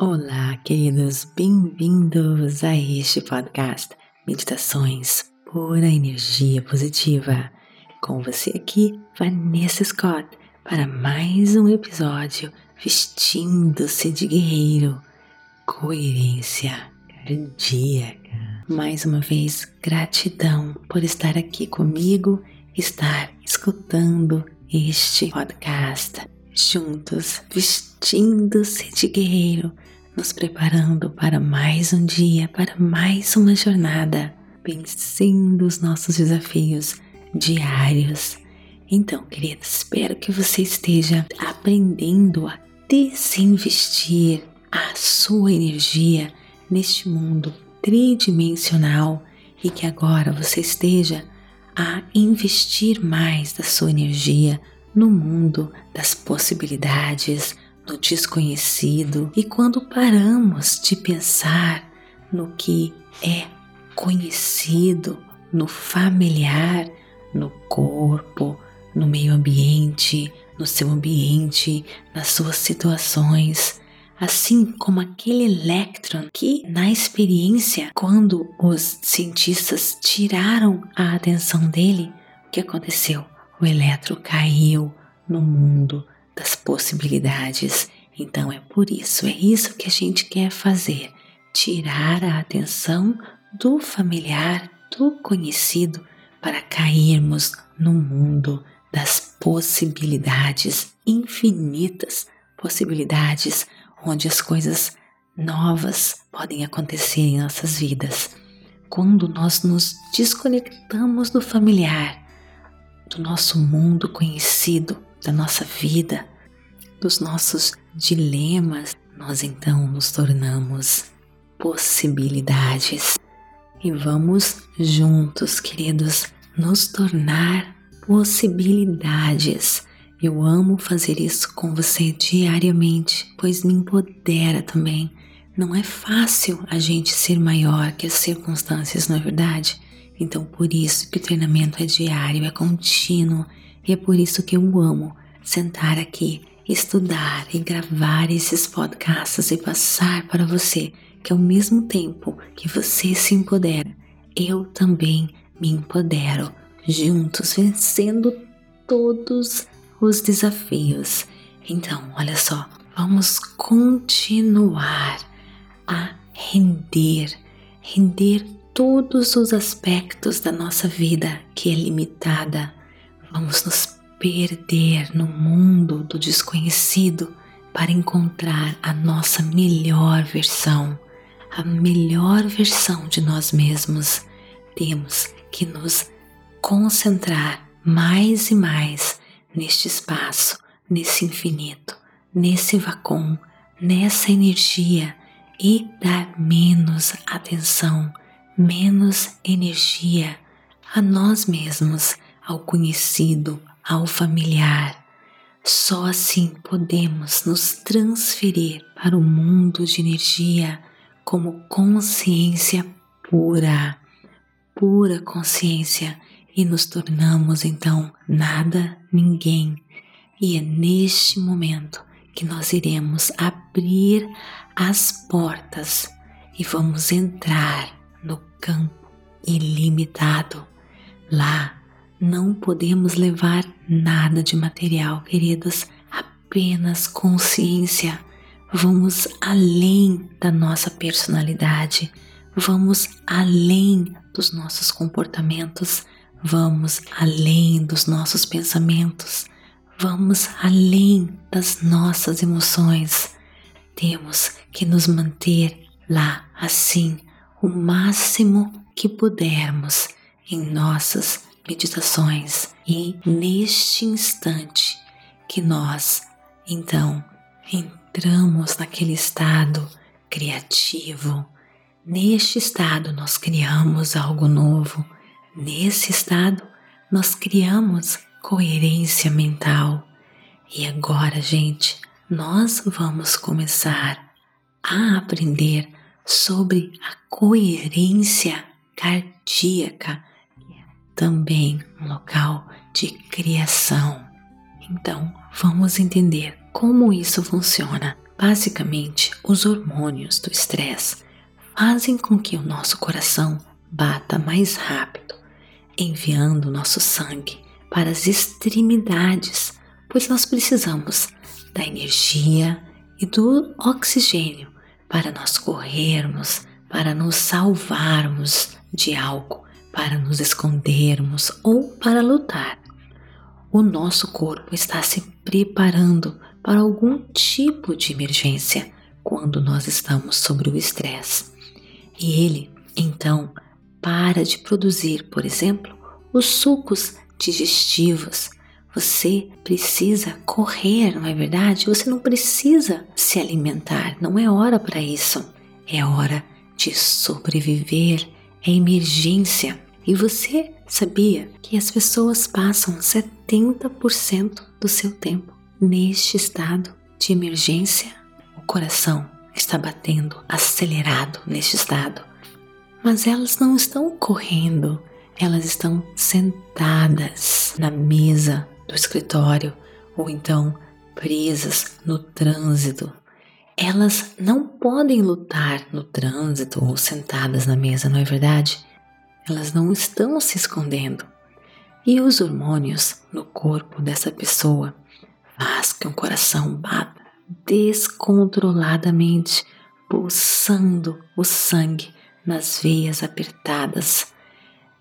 Olá, queridos, bem-vindos a este podcast Meditações Pura Energia Positiva. Com você aqui, Vanessa Scott, para mais um episódio Vestindo-se de Guerreiro, Coerência Cardíaca. Mais uma vez, gratidão por estar aqui comigo, estar escutando este podcast. Juntos, vestindo-se de guerreiro nos preparando para mais um dia, para mais uma jornada, vencendo os nossos desafios diários. Então, querida, espero que você esteja aprendendo a desinvestir a sua energia neste mundo tridimensional e que agora você esteja a investir mais da sua energia no mundo das possibilidades, no desconhecido e quando paramos de pensar no que é conhecido, no familiar, no corpo, no meio ambiente, no seu ambiente, nas suas situações, assim como aquele elétron que, na experiência, quando os cientistas tiraram a atenção dele, o que aconteceu? O elétron caiu no mundo das possibilidades. Então é por isso, é isso que a gente quer fazer: tirar a atenção do familiar, do conhecido, para cairmos no mundo das possibilidades infinitas possibilidades onde as coisas novas podem acontecer em nossas vidas. Quando nós nos desconectamos do familiar, do nosso mundo conhecido, da nossa vida, dos nossos dilemas, nós então nos tornamos possibilidades. E vamos juntos, queridos, nos tornar possibilidades. Eu amo fazer isso com você diariamente, pois me empodera também. Não é fácil a gente ser maior que as circunstâncias, não é verdade? Então, por isso que o treinamento é diário, é contínuo, e é por isso que eu amo sentar aqui, estudar e gravar esses podcasts e passar para você que ao mesmo tempo que você se empodera, eu também me empodero, juntos vencendo todos os desafios. Então, olha só, vamos continuar a render, render todos os aspectos da nossa vida que é limitada. Vamos nos perder no mundo do desconhecido para encontrar a nossa melhor versão, a melhor versão de nós mesmos. Temos que nos concentrar mais e mais neste espaço, nesse infinito, nesse vácuo, nessa energia e dar menos atenção, menos energia a nós mesmos, ao conhecido, ao familiar. Só assim podemos nos transferir para o mundo de energia como consciência pura, pura consciência, e nos tornamos então nada, ninguém. E é neste momento que nós iremos abrir as portas e vamos entrar no campo ilimitado. Lá não podemos levar nada de material, queridos, apenas consciência. Vamos além da nossa personalidade, vamos além dos nossos comportamentos, vamos além dos nossos pensamentos, vamos além das nossas emoções. Temos que nos manter lá assim o máximo que pudermos em nossas meditações e neste instante que nós então entramos naquele estado criativo, neste estado nós criamos algo novo, nesse estado nós criamos coerência mental. E agora, gente, nós vamos começar a aprender sobre a coerência cardíaca também um local de criação. Então, vamos entender como isso funciona. Basicamente, os hormônios do estresse fazem com que o nosso coração bata mais rápido, enviando nosso sangue para as extremidades, pois nós precisamos da energia e do oxigênio para nós corrermos, para nos salvarmos de algo, para nos escondermos ou para lutar. O nosso corpo está se preparando para algum tipo de emergência quando nós estamos sobre o estresse. E ele, então, para de produzir, por exemplo, os sucos digestivos. Você precisa correr, não é verdade? Você não precisa se alimentar, não é hora para isso. É hora de sobreviver, é emergência. E você sabia que as pessoas passam 70% do seu tempo neste estado de emergência? O coração está batendo acelerado neste estado, mas elas não estão correndo, elas estão sentadas na mesa do escritório ou então presas no trânsito. Elas não podem lutar no trânsito ou sentadas na mesa, não é verdade? Elas não estão se escondendo. E os hormônios no corpo dessa pessoa faz que o coração bata descontroladamente, pulsando o sangue nas veias apertadas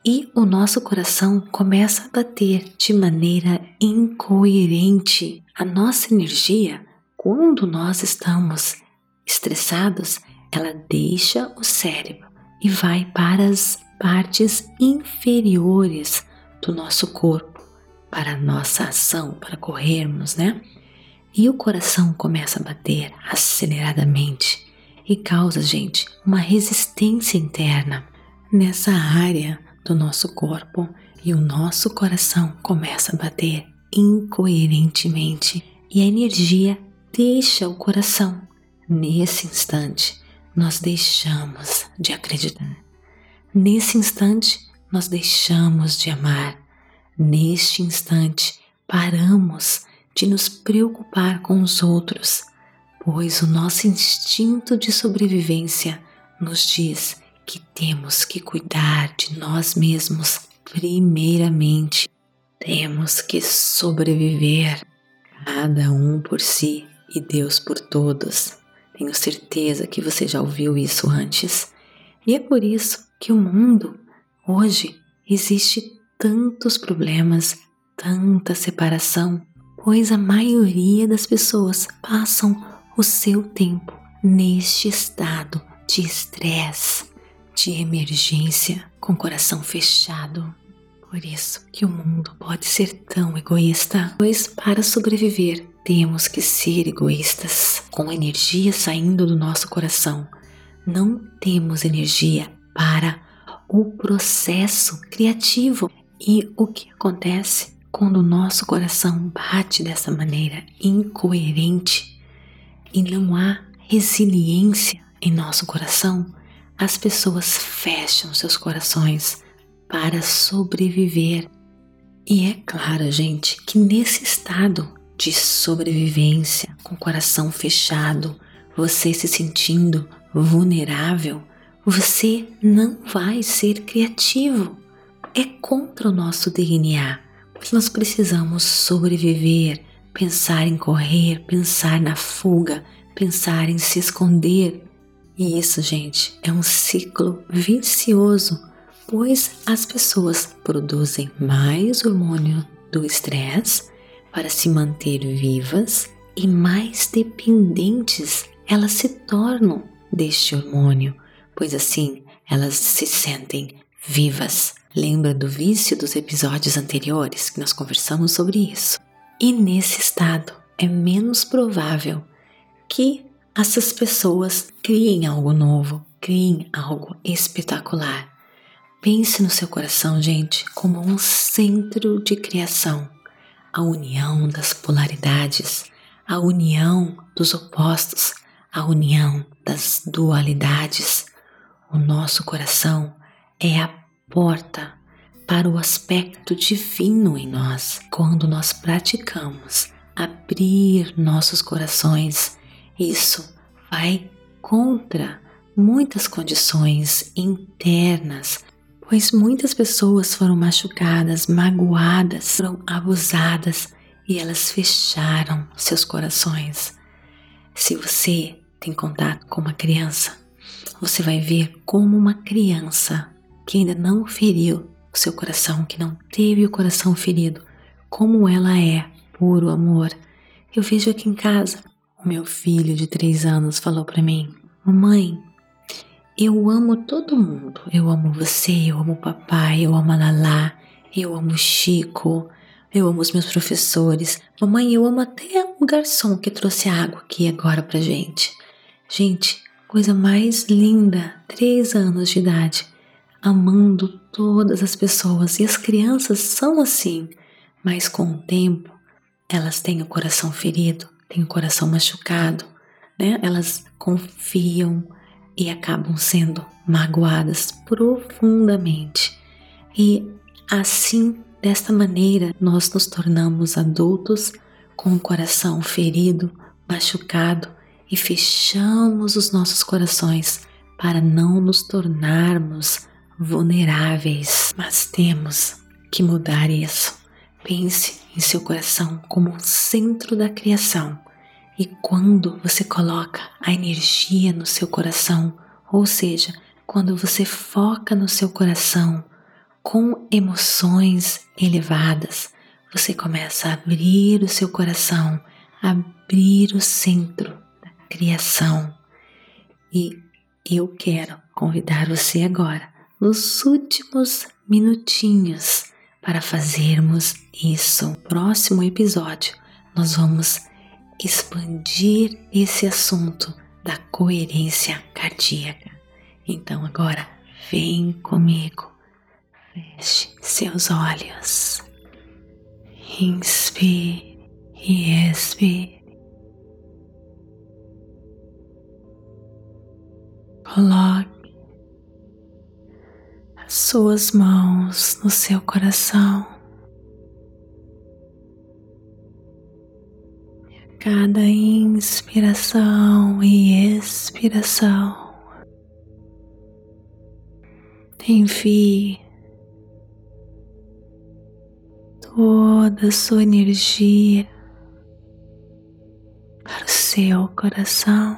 e o nosso coração começa a bater de maneira incoerente. A nossa energia, quando nós estamos estressados, ela deixa o cérebro e vai para as partes inferiores do nosso corpo, para a nossa ação, para corrermos, né? E o coração começa a bater aceleradamente e causa, gente, uma resistência interna. Nessa área, do nosso corpo e o nosso coração começa a bater incoerentemente e a energia deixa o coração. Nesse instante, nós deixamos de acreditar. Nesse instante, nós deixamos de amar. Neste instante, paramos de nos preocupar com os outros, pois o nosso instinto de sobrevivência nos diz que temos que cuidar de nós mesmos primeiramente. Temos que sobreviver, cada um por si e Deus por todos. Tenho certeza que você já ouviu isso antes. E é por isso que o mundo, hoje, existe tantos problemas, tanta separação, pois a maioria das pessoas passam o seu tempo neste estado de estresse, de emergência com coração fechado. Por isso que o mundo pode ser tão egoísta, pois para sobreviver temos que ser egoístas. Com energia saindo do nosso coração, não temos energia para o processo criativo. E o que acontece quando o nosso coração bate dessa maneira incoerente e não há resiliência em nosso coração? as pessoas fecham seus corações para sobreviver. E é claro, gente, que nesse estado de sobrevivência, com o coração fechado, você se sentindo vulnerável, você não vai ser criativo. É contra o nosso DNA, pois nós precisamos sobreviver, pensar em correr, pensar na fuga, pensar em se esconder, e isso, gente, é um ciclo vicioso, pois as pessoas produzem mais hormônio do estresse para se manter vivas e mais dependentes elas se tornam deste hormônio, pois assim elas se sentem vivas. Lembra do vício dos episódios anteriores que nós conversamos sobre isso? E nesse estado é menos provável que essas pessoas criem algo novo, criem algo espetacular. Pense no seu coração, gente, como um centro de criação, a união das polaridades, a união dos opostos, a união das dualidades. O nosso coração é a porta para o aspecto divino em nós. Quando nós praticamos abrir nossos corações Isso vai contra muitas condições internas, pois muitas pessoas foram machucadas, magoadas, foram abusadas e elas fecharam seus corações. Se você tem contato com uma criança, você vai ver como uma criança que ainda não feriu o seu coração, que não teve o coração ferido, como ela é puro amor. Eu vejo aqui em casa, o meu filho de três anos falou para mim: Mamãe, eu amo todo mundo. Eu amo você, eu amo o papai, eu amo a Lala, eu amo o Chico, eu amo os meus professores. Mamãe, eu amo até o garçom que trouxe água aqui agora pra gente. Gente, coisa mais linda, três anos de idade, amando todas as pessoas. E as crianças são assim, mas com o tempo elas têm o coração ferido, têm o coração machucado, né? Elas confiam e acabam sendo magoadas profundamente. E assim, desta maneira, nós nos tornamos adultos com o coração ferido, machucado e fechamos os nossos corações para não nos tornarmos vulneráveis. Mas temos que mudar isso. Pense em seu coração como o centro da criação. E quando você coloca a energia no seu coração, ou seja, quando você foca no seu coração com emoções elevadas, você começa a abrir o seu coração, abrir o centro criação. E eu quero convidar você agora, nos últimos minutinhos, para fazermos isso. No próximo episódio, nós vamos expandir esse assunto da coerência cardíaca. Então agora, vem comigo. Feche seus olhos. Inspire e expire. Coloque as suas mãos no seu coração. Cada inspiração e expiração envie toda a sua energia para o seu coração.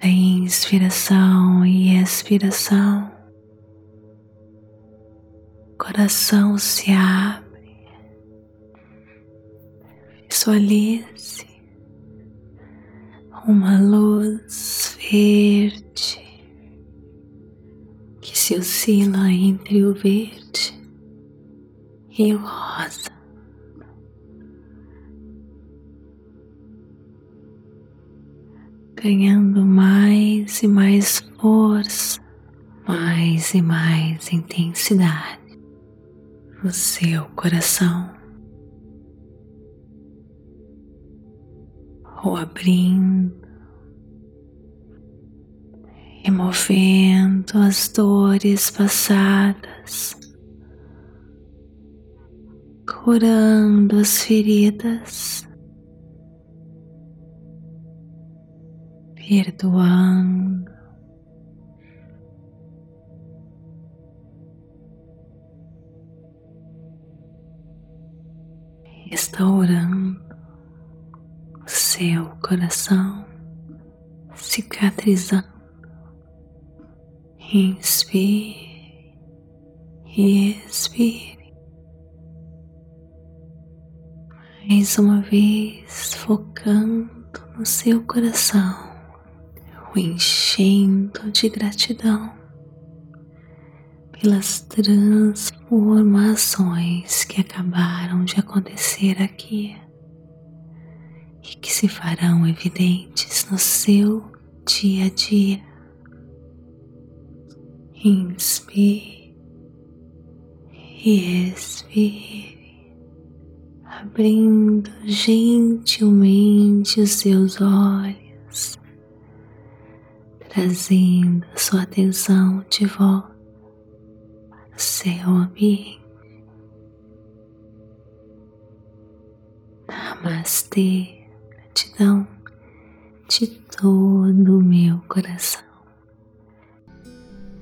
a inspiração e expiração, coração se abre, visualize uma luz verde que se oscila entre o verde e o rosa. ganhando mais e mais força, mais e mais intensidade no seu coração, ou abrindo, removendo as dores passadas, curando as feridas perdoando. Restaurando seu coração, cicatrizando. Inspire e expire. Mais uma vez, focando no seu coração o enchendo de gratidão pelas transformações que acabaram de acontecer aqui e que se farão evidentes no seu dia a dia. Inspire e expire, abrindo gentilmente os seus olhos trazendo sua atenção de volta para Selby. Namastê, gratidão de todo o meu coração.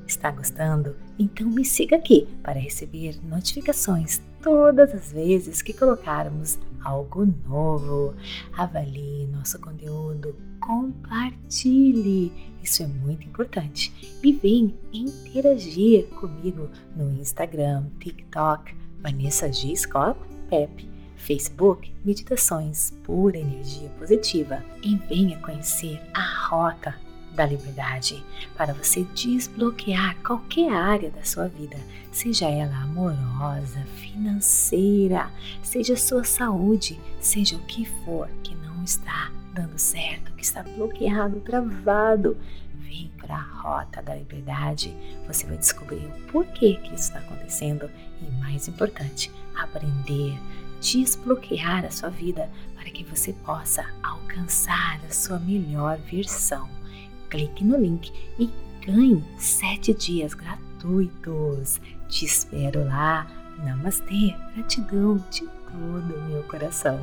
Está gostando? Então me siga aqui para receber notificações todas as vezes que colocarmos algo novo. Avalie nosso conteúdo, compartilhe, isso é muito importante. E vem interagir comigo no Instagram, TikTok, Vanessa G. Scott Pep, Facebook, Meditações Pura Energia Positiva. E venha conhecer a Rota da liberdade para você desbloquear qualquer área da sua vida, seja ela amorosa, financeira, seja sua saúde, seja o que for que não está dando certo, que está bloqueado, travado. Vem para a rota da liberdade, você vai descobrir o porquê que isso está acontecendo e, mais importante, aprender, desbloquear a sua vida para que você possa alcançar a sua melhor versão clique no link e ganhe 7 dias gratuitos. Te espero lá. Namastê, gratidão de todo o meu coração.